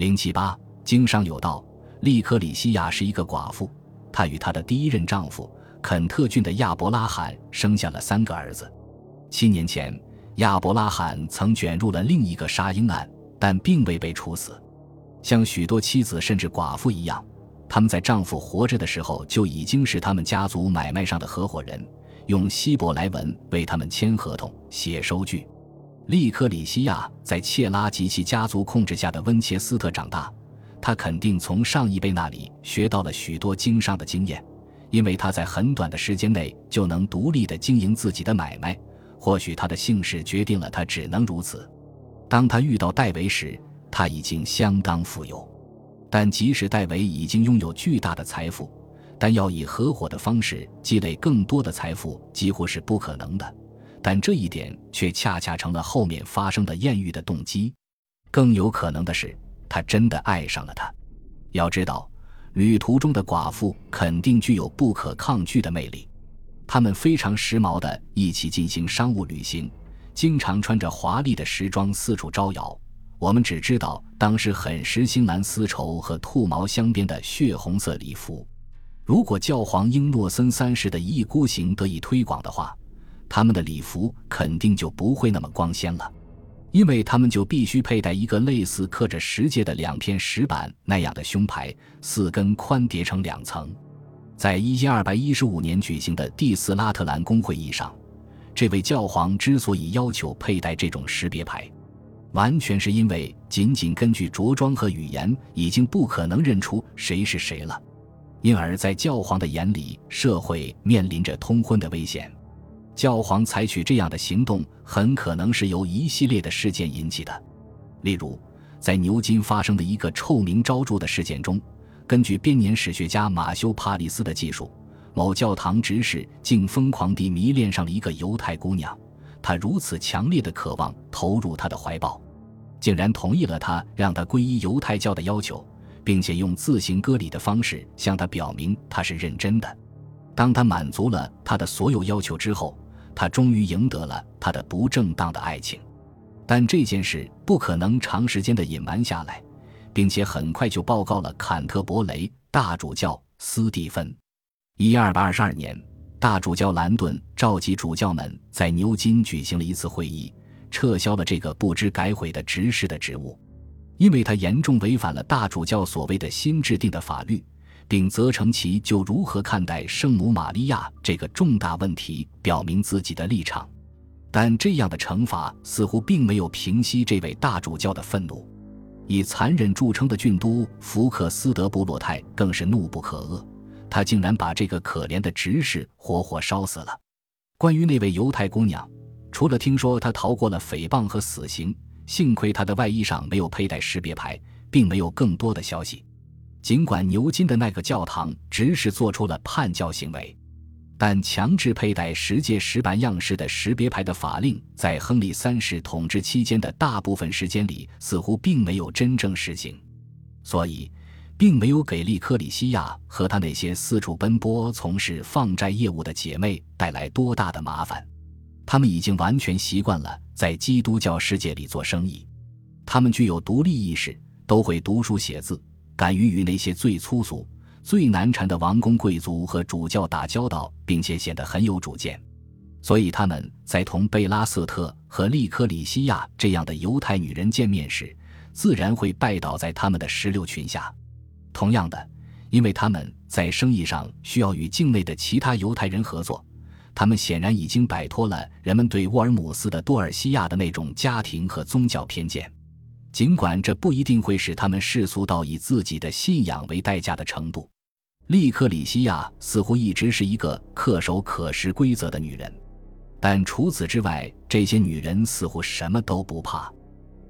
零七八经商有道，利科里西亚是一个寡妇，她与她的第一任丈夫肯特郡的亚伯拉罕生下了三个儿子。七年前，亚伯拉罕曾卷入了另一个杀婴案，但并未被处死。像许多妻子甚至寡妇一样，他们在丈夫活着的时候就已经是他们家族买卖上的合伙人，用希伯来文为他们签合同、写收据。利克里西亚在切拉及其家族控制下的温切斯特长大，他肯定从上一辈那里学到了许多经商的经验，因为他在很短的时间内就能独立地经营自己的买卖。或许他的姓氏决定了他只能如此。当他遇到戴维时，他已经相当富有，但即使戴维已经拥有巨大的财富，但要以合伙的方式积累更多的财富几乎是不可能的。但这一点却恰恰成了后面发生的艳遇的动机。更有可能的是，他真的爱上了她。要知道，旅途中的寡妇肯定具有不可抗拒的魅力。他们非常时髦的一起进行商务旅行，经常穿着华丽的时装四处招摇。我们只知道当时很时兴蓝丝绸和兔毛镶边的血红色礼服。如果教皇英诺森三世的一意孤行得以推广的话，他们的礼服肯定就不会那么光鲜了，因为他们就必须佩戴一个类似刻着石阶的两片石板那样的胸牌，四根宽叠成两层。在一千二百一十五年举行的第四拉特兰公会议上，这位教皇之所以要求佩戴这种识别牌，完全是因为仅仅根据着装和语言已经不可能认出谁是谁了，因而，在教皇的眼里，社会面临着通婚的危险。教皇采取这样的行动，很可能是由一系列的事件引起的，例如，在牛津发生的一个臭名昭著的事件中。根据编年史学家马修·帕里斯的记述，某教堂执事竟疯狂地迷恋上了一个犹太姑娘，他如此强烈的渴望投入她的怀抱，竟然同意了他让她皈依犹太教的要求，并且用自行割礼的方式向他表明他是认真的。当他满足了他的所有要求之后，他终于赢得了他的不正当的爱情，但这件事不可能长时间的隐瞒下来。并且很快就报告了坎特伯雷大主教斯蒂芬。一二八二十二年，大主教兰顿召集主教们在牛津举行了一次会议，撤销了这个不知改悔的执事的职务，因为他严重违反了大主教所谓的新制定的法律，并责成其就如何看待圣母玛利亚这个重大问题表明自己的立场。但这样的惩罚似乎并没有平息这位大主教的愤怒。以残忍著称的郡都福克斯德布洛泰更是怒不可遏，他竟然把这个可怜的执事活活烧死了。关于那位犹太姑娘，除了听说她逃过了诽谤和死刑，幸亏她的外衣上没有佩戴识别牌，并没有更多的消息。尽管牛津的那个教堂执事做出了叛教行为。但强制佩戴十戒石板样式的识别牌的法令，在亨利三世统治期间的大部分时间里，似乎并没有真正实行，所以，并没有给利克里西亚和他那些四处奔波从事放债业务的姐妹带来多大的麻烦。他们已经完全习惯了在基督教世界里做生意，他们具有独立意识，都会读书写字，敢于与那些最粗俗。最难缠的王公贵族和主教打交道，并且显得很有主见，所以他们在同贝拉瑟特和利科里西亚这样的犹太女人见面时，自然会拜倒在他们的石榴裙下。同样的，因为他们在生意上需要与境内的其他犹太人合作，他们显然已经摆脱了人们对沃尔姆斯的多尔西亚的那种家庭和宗教偏见。尽管这不一定会使他们世俗到以自己的信仰为代价的程度，利克里西亚似乎一直是一个恪守可食规则的女人，但除此之外，这些女人似乎什么都不怕。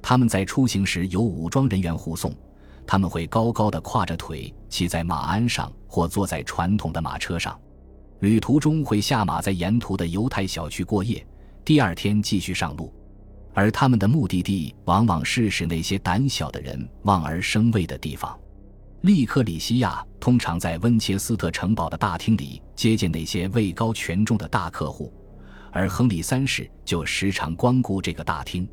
他们在出行时有武装人员护送，他们会高高的跨着腿骑在马鞍上或坐在传统的马车上，旅途中会下马在沿途的犹太小区过夜，第二天继续上路。而他们的目的地往往是使那些胆小的人望而生畏的地方。利克里西亚通常在温切斯特城堡的大厅里接见那些位高权重的大客户，而亨利三世就时常光顾这个大厅。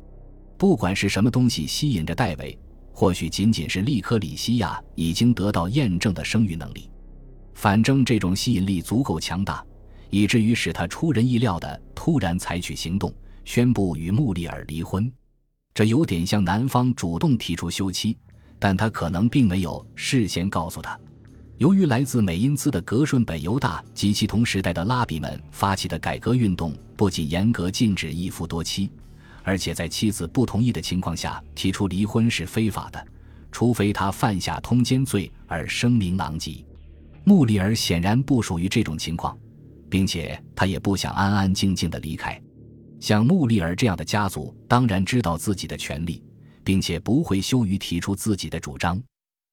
不管是什么东西吸引着戴维，或许仅仅是利克里西亚已经得到验证的生育能力。反正这种吸引力足够强大，以至于使他出人意料的突然采取行动，宣布与穆丽尔离婚。这有点像男方主动提出休妻，但他可能并没有事先告诉他。由于来自美因兹的格顺本犹大及其同时代的拉比们发起的改革运动，不仅严格禁止一夫多妻。而且在妻子不同意的情况下提出离婚是非法的，除非他犯下通奸罪而声名狼藉。穆里尔显然不属于这种情况，并且他也不想安安静静的离开。像穆里尔这样的家族当然知道自己的权利，并且不会羞于提出自己的主张。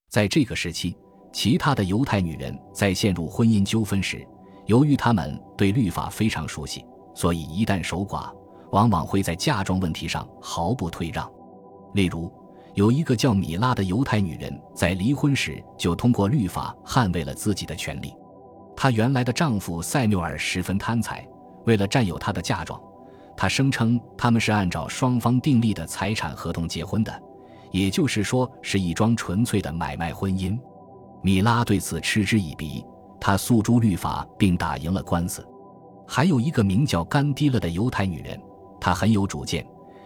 在这个时期，其他的犹太女人在陷入婚姻纠纷时，由于她们对律法非常熟悉，所以一旦守寡。往往会在嫁妆问题上毫不退让。例如，有一个叫米拉的犹太女人，在离婚时就通过律法捍卫了自己的权利。她原来的丈夫塞缪尔十分贪财，为了占有她的嫁妆，他声称他们是按照双方订立的财产合同结婚的，也就是说是一桩纯粹的买卖婚姻。米拉对此嗤之以鼻，她诉诸律法并打赢了官司。还有一个名叫甘迪勒的犹太女人。她很有主见，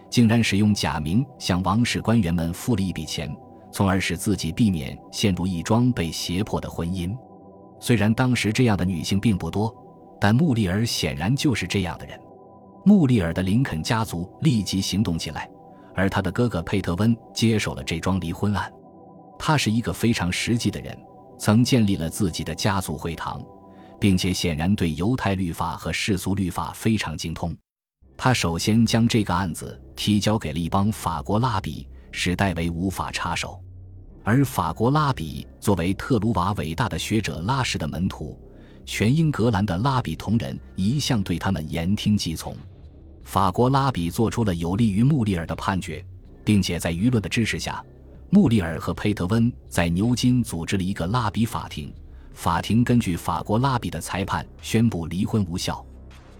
竟然使用假名向王室官员们付了一笔钱，从而使自己避免陷入一桩被胁迫的婚姻。虽然当时这样的女性并不多，但穆丽尔显然就是这样的人。穆利尔的林肯家族立即行动起来，而他的哥哥佩特温接手了这桩离婚案。他是一个非常实际的人，曾建立了自己的家族会堂，并且显然对犹太律法和世俗律法非常精通。他首先将这个案子提交给了一帮法国拉比，使戴维无法插手。而法国拉比作为特鲁瓦伟大的学者拉什的门徒，全英格兰的拉比同仁一向对他们言听计从。法国拉比做出了有利于穆利尔的判决，并且在舆论的支持下，穆利尔和佩特温在牛津组织了一个拉比法庭。法庭根据法国拉比的裁判宣布离婚无效。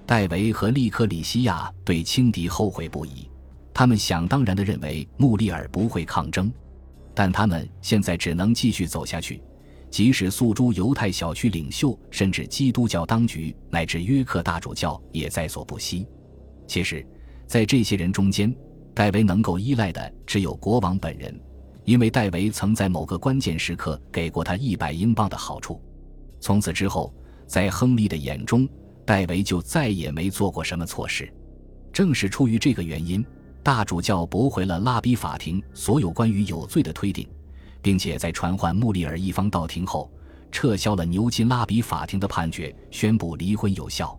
戴维和利克里西亚对轻敌后悔不已，他们想当然地认为穆利尔不会抗争，但他们现在只能继续走下去，即使诉诸犹太小区领袖，甚至基督教当局乃至约克大主教也在所不惜。其实，在这些人中间，戴维能够依赖的只有国王本人，因为戴维曾在某个关键时刻给过他一百英镑的好处。从此之后，在亨利的眼中。戴维就再也没做过什么错事，正是出于这个原因，大主教驳回了拉比法庭所有关于有罪的推定，并且在传唤穆利尔一方到庭后，撤销了牛津拉比法庭的判决，宣布离婚有效。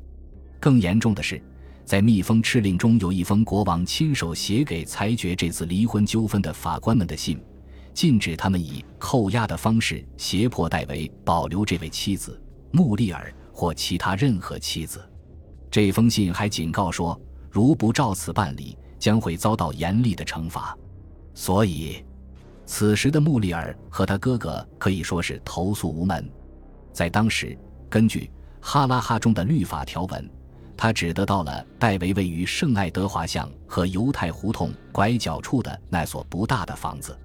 更严重的是，在密封敕令中有一封国王亲手写给裁决这次离婚纠纷的法官们的信，禁止他们以扣押的方式胁迫戴维保留这位妻子穆利尔。或其他任何妻子，这封信还警告说，如不照此办理，将会遭到严厉的惩罚。所以，此时的穆里尔和他哥哥可以说是投诉无门。在当时，根据哈拉哈中的律法条文，他只得到了戴维位于圣爱德华巷和犹太胡同拐角处的那所不大的房子。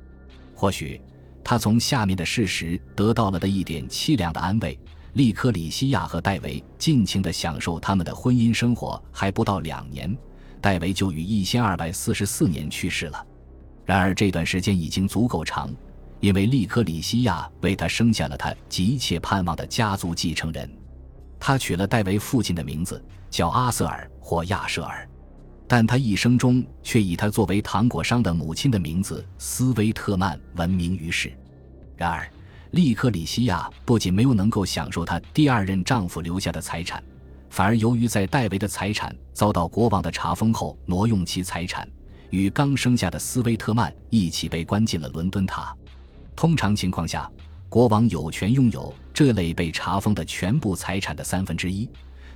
或许，他从下面的事实得到了的一点凄凉的安慰。利科里西亚和戴维尽情地享受他们的婚姻生活，还不到两年，戴维就于一千二百四十四年去世了。然而这段时间已经足够长，因为利科里西亚为他生下了他急切盼望的家族继承人。他取了戴维父亲的名字，叫阿瑟尔或亚舍尔，但他一生中却以他作为糖果商的母亲的名字斯威特曼闻名于世。然而。利克里西亚不仅没有能够享受她第二任丈夫留下的财产，反而由于在戴维的财产遭到国王的查封后挪用其财产，与刚生下的斯威特曼一起被关进了伦敦塔。通常情况下，国王有权拥有这类被查封的全部财产的三分之一，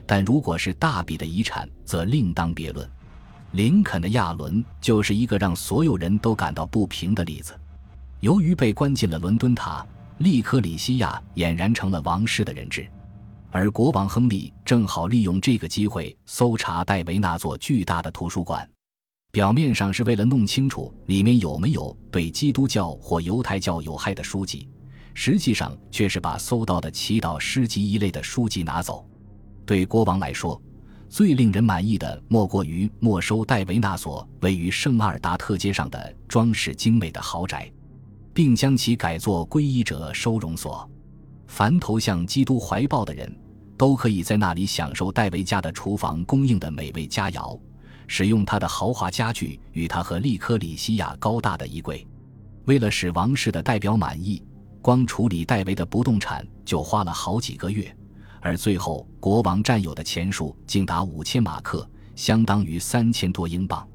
但如果是大笔的遗产，则另当别论。林肯的亚伦就是一个让所有人都感到不平的例子。由于被关进了伦敦塔。利克里西亚俨然成了王室的人质，而国王亨利正好利用这个机会搜查戴维那座巨大的图书馆。表面上是为了弄清楚里面有没有对基督教或犹太教有害的书籍，实际上却是把搜到的祈祷诗集一类的书籍拿走。对国王来说，最令人满意的莫过于没收戴维那所位于圣阿尔达特街上的装饰精美的豪宅，并将其改作皈依者收容所。凡投向基督怀抱的人，都可以在那里享受戴维家的厨房供应的美味佳肴。使用他的豪华家具与他和利科里西亚高大的衣柜，为了使王室的代表满意，光处理戴维的不动产就花了好几个月，而最后国王占有的钱数竟达五千马克，相当于三千多英镑。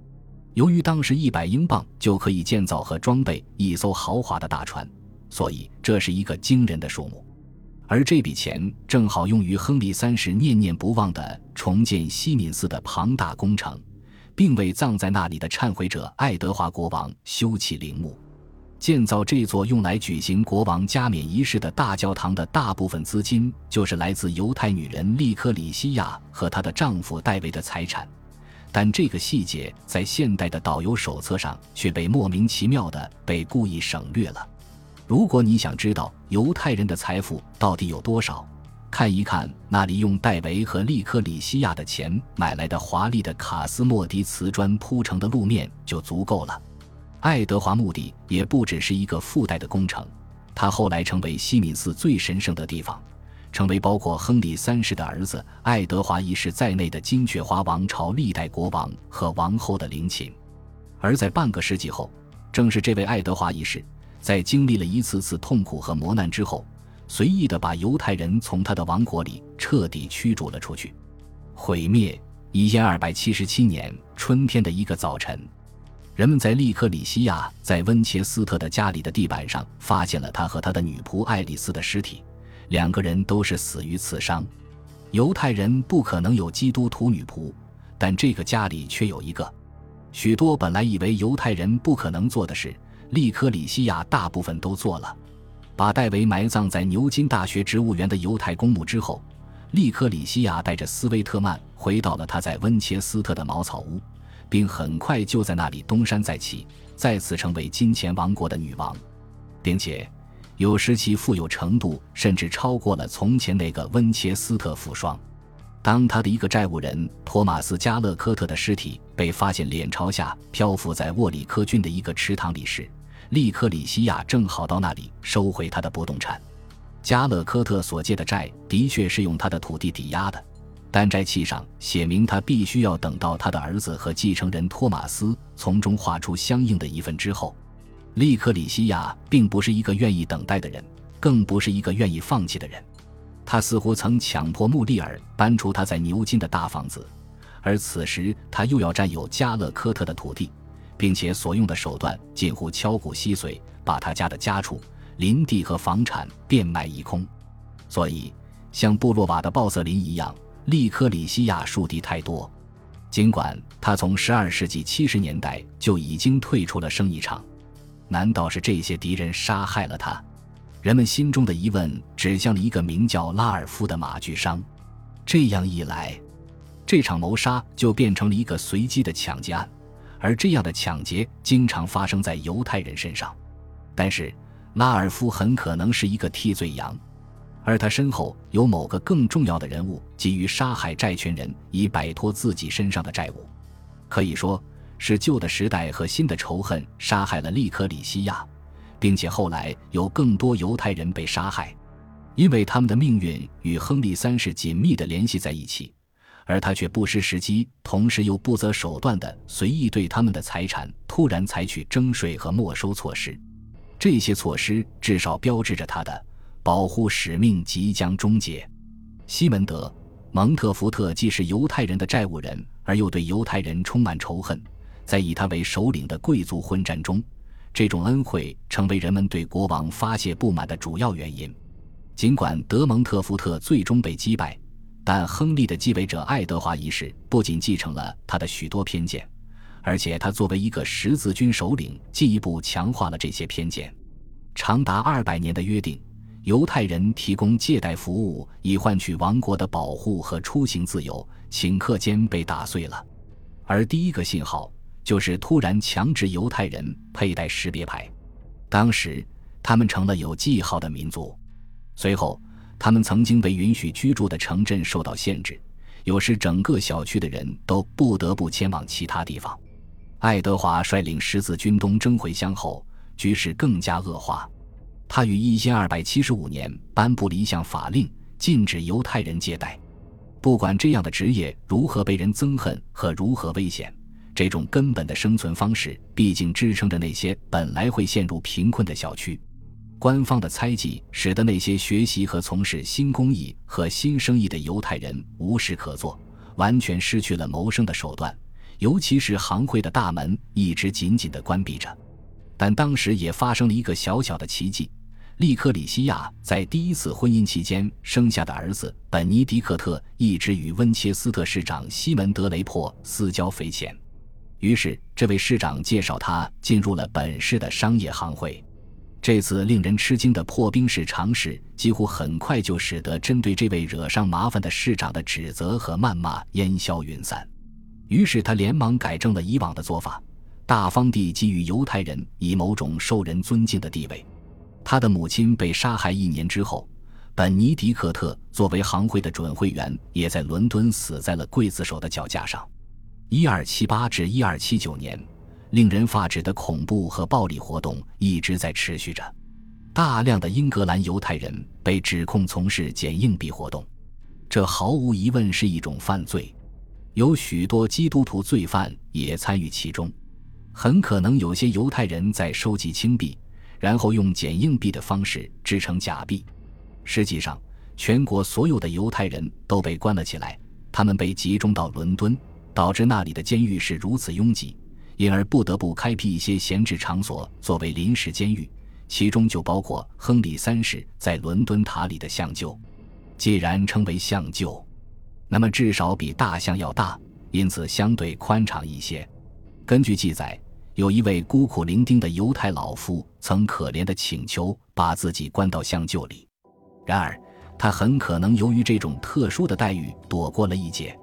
由于当时一百英镑就可以建造和装备一艘豪华的大船，所以这是一个惊人的数目。而这笔钱正好用于亨利三世念念不忘的重建西敏寺的庞大工程。并为葬在那里的忏悔者爱德华国王修葺陵墓，建造这座用来举行国王加冕仪式的大教堂的大部分资金，就是来自犹太女人利科里西亚和她的丈夫戴维的财产。但这个细节在现代的导游手册上却被莫名其妙的被故意省略了。如果你想知道犹太人的财富到底有多少，看一看那里用戴维和利克里西亚的钱买来的华丽的卡斯莫迪瓷砖铺成的路面就足够了。爱德华墓地也不只是一个附带的工程，它后来成为西敏寺最神圣的地方，成为包括亨利三世的儿子爱德华一世在内的金雀花王朝历代国王和王后的陵寝。而在半个世纪后，正是这位爱德华一世，在经历了一次次痛苦和磨难之后。随意的把犹太人从他的王国里彻底驱逐了出去，毁灭。一千二百七十七年春天的一个早晨，人们在利克里西亚在温切斯特的家里的地板上发现了他和他的女仆爱丽丝的尸体，两个人都是死于刺伤。犹太人不可能有基督徒女仆，但这个家里却有一个。许多本来以为犹太人不可能做的事，利克里西亚大部分都做了。把戴维埋葬在牛津大学植物园的犹太公墓之后，利克里西亚带着斯威特曼回到了他在温切斯特的茅草屋，并很快就在那里东山再起，再次成为金钱王国的女王，并且有时其富有程度甚至超过了从前那个温切斯特富商。当他的一个债务人托马斯加勒科特的尸体被发现脸朝下漂浮在沃里科郡的一个池塘里时，利克里西亚正好到那里收回他的不动产，加勒科特所借的债的确是用他的土地抵押的，但债契上写明他必须要等到他的儿子和继承人托马斯从中划出相应的一份之后。利克里西亚并不是一个愿意等待的人，更不是一个愿意放弃的人。他似乎曾强迫穆利尔搬出他在牛津的大房子，而此时他又要占有加勒科特的土地。并且所用的手段近乎敲骨吸髓，把他家的家畜、林地和房产变卖一空。所以，像布洛瓦的鲍瑟林一样，利科里西亚树敌太多。尽管他从十二世纪七十年代就已经退出了生意场，难道是这些敌人杀害了他？人们心中的疑问指向了一个名叫拉尔夫的马具商。这样一来，这场谋杀就变成了一个随机的抢劫案。而这样的抢劫经常发生在犹太人身上，但是拉尔夫很可能是一个替罪羊，而他身后有某个更重要的人物急于杀害债权人以摆脱自己身上的债务。可以说是旧的时代和新的仇恨杀害了利克里西亚，并且后来有更多犹太人被杀害，因为他们的命运与亨利三世紧密地联系在一起。而他却不失时机，同时又不择手段地随意对他们的财产突然采取征税和没收措施。这些措施至少标志着他的保护使命即将终结。西门德·蒙特福特既是犹太人的债务人，而又对犹太人充满仇恨。在以他为首领的贵族混战中，这种恩惠成为人们对国王发泄不满的主要原因。尽管德蒙特福特最终被击败。但亨利的继位者爱德华一世不仅继承了他的许多偏见，而且他作为一个十字军首领，进一步强化了这些偏见。长达二百年的约定，犹太人提供借贷服务以换取王国的保护和出行自由，顷刻间被打碎了。而第一个信号就是突然强制犹太人佩戴识别牌。当时，他们成了有记号的民族。随后，他们曾经被允许居住的城镇受到限制，有时整个小区的人都不得不迁往其他地方。爱德华率领十字军东征回乡后，局势更加恶化。他于一千二百七十五年颁布了一项法令，禁止犹太人借贷。不管这样的职业如何被人憎恨和如何危险，这种根本的生存方式毕竟支撑着那些本来会陷入贫困的小区。官方的猜忌使得那些学习和从事新工艺和新生意的犹太人无事可做，完全失去了谋生的手段。尤其是行会的大门一直紧紧地关闭着。但当时也发生了一个小小的奇迹：利克里西亚在第一次婚姻期间生下的儿子本尼迪克特一直与温切斯特市长西门德雷珀私交匪浅，于是这位市长介绍他进入了本市的商业行会。这次令人吃惊的破冰式尝试，几乎很快就使得针对这位惹上麻烦的市长的指责和谩骂烟消云散。于是他连忙改正了以往的做法，大方地给予犹太人以某种受人尊敬的地位。他的母亲被杀害一年之后，本尼迪克特作为行会的准会员，也在伦敦死在了刽子手的脚架上。一二七八至一二七九年。令人发指的恐怖和暴力活动一直在持续着，大量的英格兰犹太人被指控从事捡硬币活动，这毫无疑问是一种犯罪。有许多基督徒罪犯也参与其中，很可能有些犹太人在收集轻币，然后用捡硬币的方式制成假币。实际上，全国所有的犹太人都被关了起来，他们被集中到伦敦，导致那里的监狱是如此拥挤。因而不得不开辟一些闲置场所作为临时监狱，其中就包括亨利三世在伦敦塔里的象臼。既然称为象臼，那么至少比大象要大，因此相对宽敞一些。根据记载，有一位孤苦伶仃的犹太老妇曾可怜地请求把自己关到象臼里，然而他很可能由于这种特殊的待遇躲过了一劫。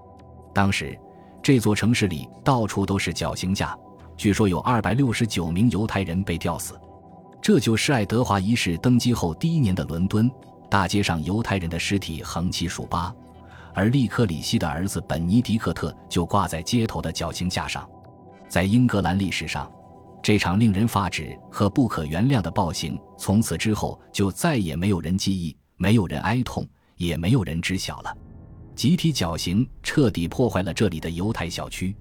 当时。这座城市里到处都是绞刑架，据说有二百六十九名犹太人被吊死。这就是爱德华一世登基后第一年的伦敦，大街上犹太人的尸体横七竖八，而利克里希的儿子本尼迪克特就挂在街头的绞刑架上。在英格兰历史上，这场令人发指和不可原谅的暴行从此之后就再也没有人记忆，没有人哀痛，也没有人知晓了。集体绞刑彻底破坏了这里的犹太小区，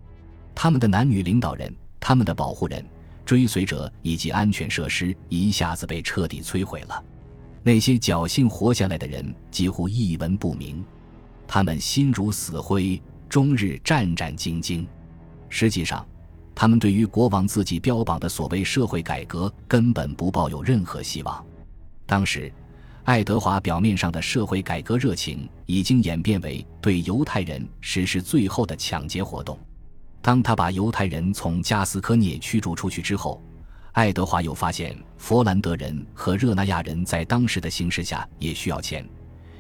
他们的男女领导人、他们的保护人、追随者以及安全设施一下子被彻底摧毁了。那些侥幸活下来的人几乎一文不名，他们心如死灰，终日战战兢兢。实际上，他们对于国王自己标榜的所谓社会改革根本不抱有任何希望。当时。爱德华表面上的社会改革热情已经演变为对犹太人实施最后的抢劫活动。当他把犹太人从加斯科涅驱逐出去之后，爱德华又发现佛兰德人和热那亚人在当时的形势下也需要钱，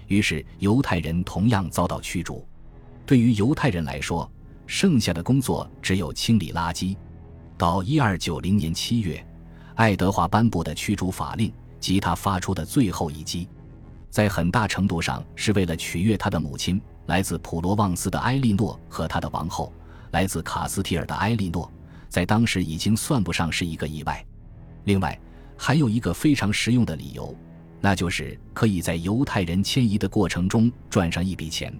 于是犹太人同样遭到驱逐。对于犹太人来说，剩下的工作只有清理垃圾。到一二九零年七月，爱德华颁布的驱逐法令。及他发出的最后一击，在很大程度上是为了取悦他的母亲，来自普罗旺斯的埃莉诺和他的王后，来自卡斯提尔的埃莉诺，在当时已经算不上是一个意外。另外，还有一个非常实用的理由，那就是可以在犹太人迁移的过程中赚上一笔钱。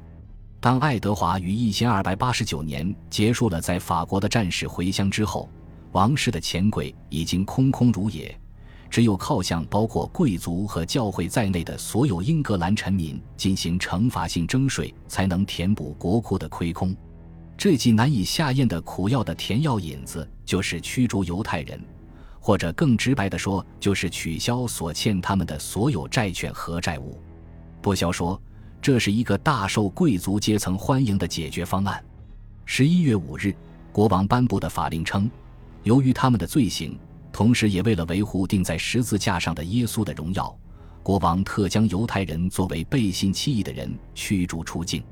当爱德华于一千二百八十九年结束了在法国的战事回乡之后，王室的钱柜已经空空如也。只有靠向包括贵族和教会在内的所有英格兰臣民进行惩罚性征税，才能填补国库的亏空。这剂难以下咽的苦药的甜药引子，就是驱逐犹太人，或者更直白地说，就是取消所欠他们的所有债券和债务。不消说，这是一个大受贵族阶层欢迎的解决方案。十一月五日，国王颁布的法令称，由于他们的罪行。同时，也为了维护钉在十字架上的耶稣的荣耀，国王特将犹太人作为背信弃义的人驱逐出境。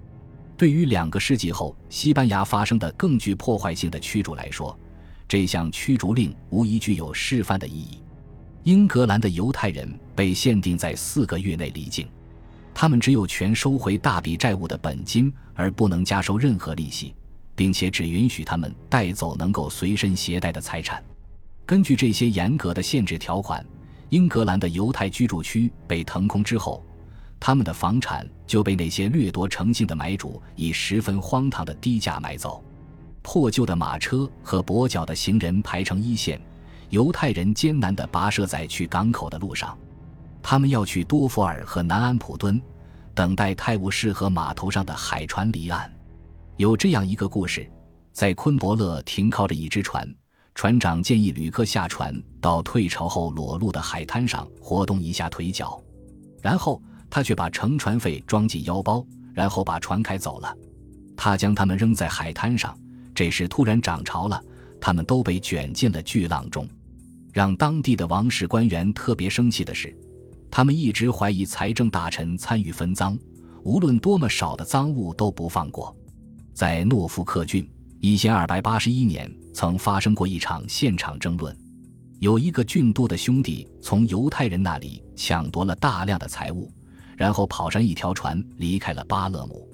对于两个世纪后西班牙发生的更具破坏性的驱逐来说，这项驱逐令无疑具有示范的意义。英格兰的犹太人被限定在四个月内离境，他们只有权收回大笔债务的本金，而不能加收任何利息，并且只允许他们带走能够随身携带的财产。根据这些严格的限制条款，英格兰的犹太居住区被腾空之后，他们的房产就被那些掠夺成性的买主以十分荒唐的低价买走。破旧的马车和跛脚的行人排成一线。犹太人艰难地跋涉在去港口的路上，他们要去多佛尔和南安普敦，等待泰晤士河码头上的海船离岸。有这样一个故事：在昆伯勒停靠着一只船，船长建议旅客下船到退潮后裸露的海滩上活动一下腿脚，然后他却把乘船费装进腰包，然后把船开走了。他将他们扔在海滩上，这时突然涨潮了，他们都被卷进了巨浪中。让当地的王室官员特别生气的是，他们一直怀疑财政大臣参与分赃，无论多么少的赃物都不放过。在诺福克郡，一千二百八十一年曾发生过一场现场争论，有一个郡督的兄弟从犹太人那里抢夺了大量的财物，然后跑上一条船离开了巴勒姆。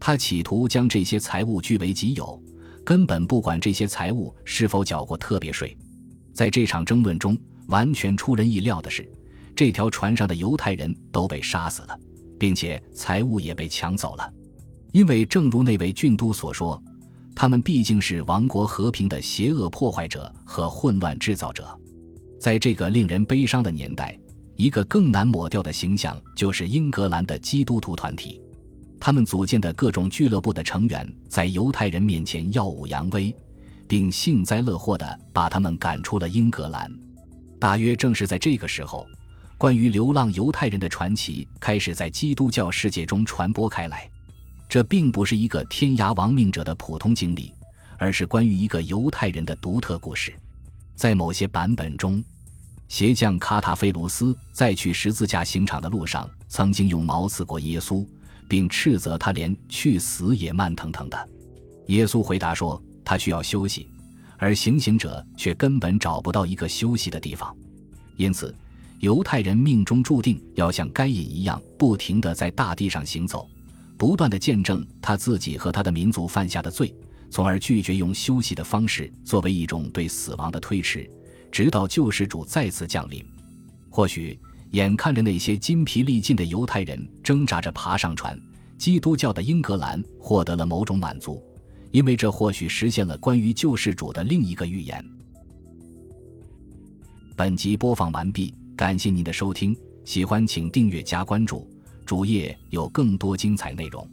他企图将这些财物据为己有，根本不管这些财物是否缴过特别税。在这场争论中，完全出人意料的是，这条船上的犹太人都被杀死了，并且财物也被抢走了。因为正如那位郡督所说，他们毕竟是王国和平的邪恶破坏者和混乱制造者。在这个令人悲伤的年代，一个更难抹掉的形象就是英格兰的基督徒团体，他们组建的各种俱乐部的成员在犹太人面前耀武扬威。并幸灾乐祸地把他们赶出了英格兰。大约正是在这个时候，关于流浪犹太人的传奇开始在基督教世界中传播开来。这并不是一个天涯亡命者的普通经历，而是关于一个犹太人的独特故事。在某些版本中，鞋匠卡塔菲卢斯在去十字架刑场的路上，曾经用矛刺过耶稣，并斥责他连去死也慢腾腾的。耶稣回答说。他需要休息，而行刑者却根本找不到一个休息的地方，因此，犹太人命中注定要像该隐一样，不停地在大地上行走，不断地见证他自己和他的民族犯下的罪，从而拒绝用休息的方式作为一种对死亡的推迟，直到救世主再次降临。或许，眼看着那些筋疲力尽的犹太人挣扎着爬上船，基督教的英格兰获得了某种满足。因为这或许实现了关于救世主的另一个预言。本集播放完毕，感谢您的收听，喜欢请订阅加关注，主页有更多精彩内容。